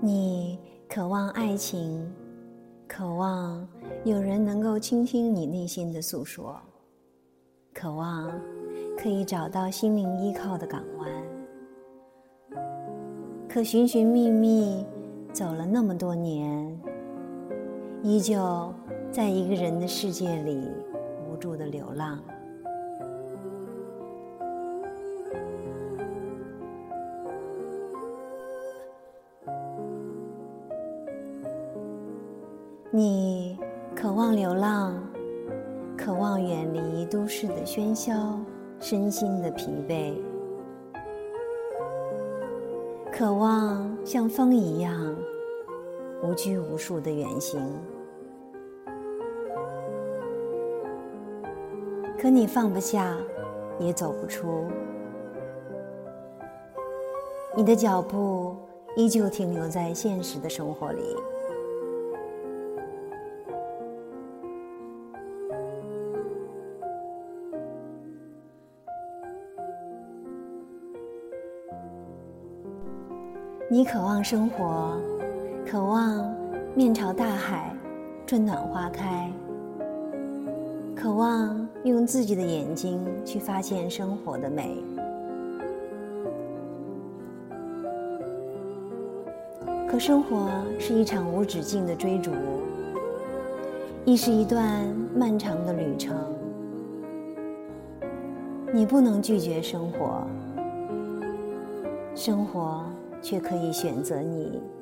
你渴望爱情，渴望有人能够倾听你内心的诉说，渴望可以找到心灵依靠的港湾。可寻寻觅觅，走了那么多年，依旧在一个人的世界里无助的流浪。你渴望流浪，渴望远离都市的喧嚣，身心的疲惫，渴望像风一样无拘无束的远行。可你放不下，也走不出，你的脚步依旧停留在现实的生活里。你渴望生活，渴望面朝大海，春暖花开，渴望用自己的眼睛去发现生活的美。可生活是一场无止境的追逐，亦是一段漫长的旅程。你不能拒绝生活，生活。却可以选择你。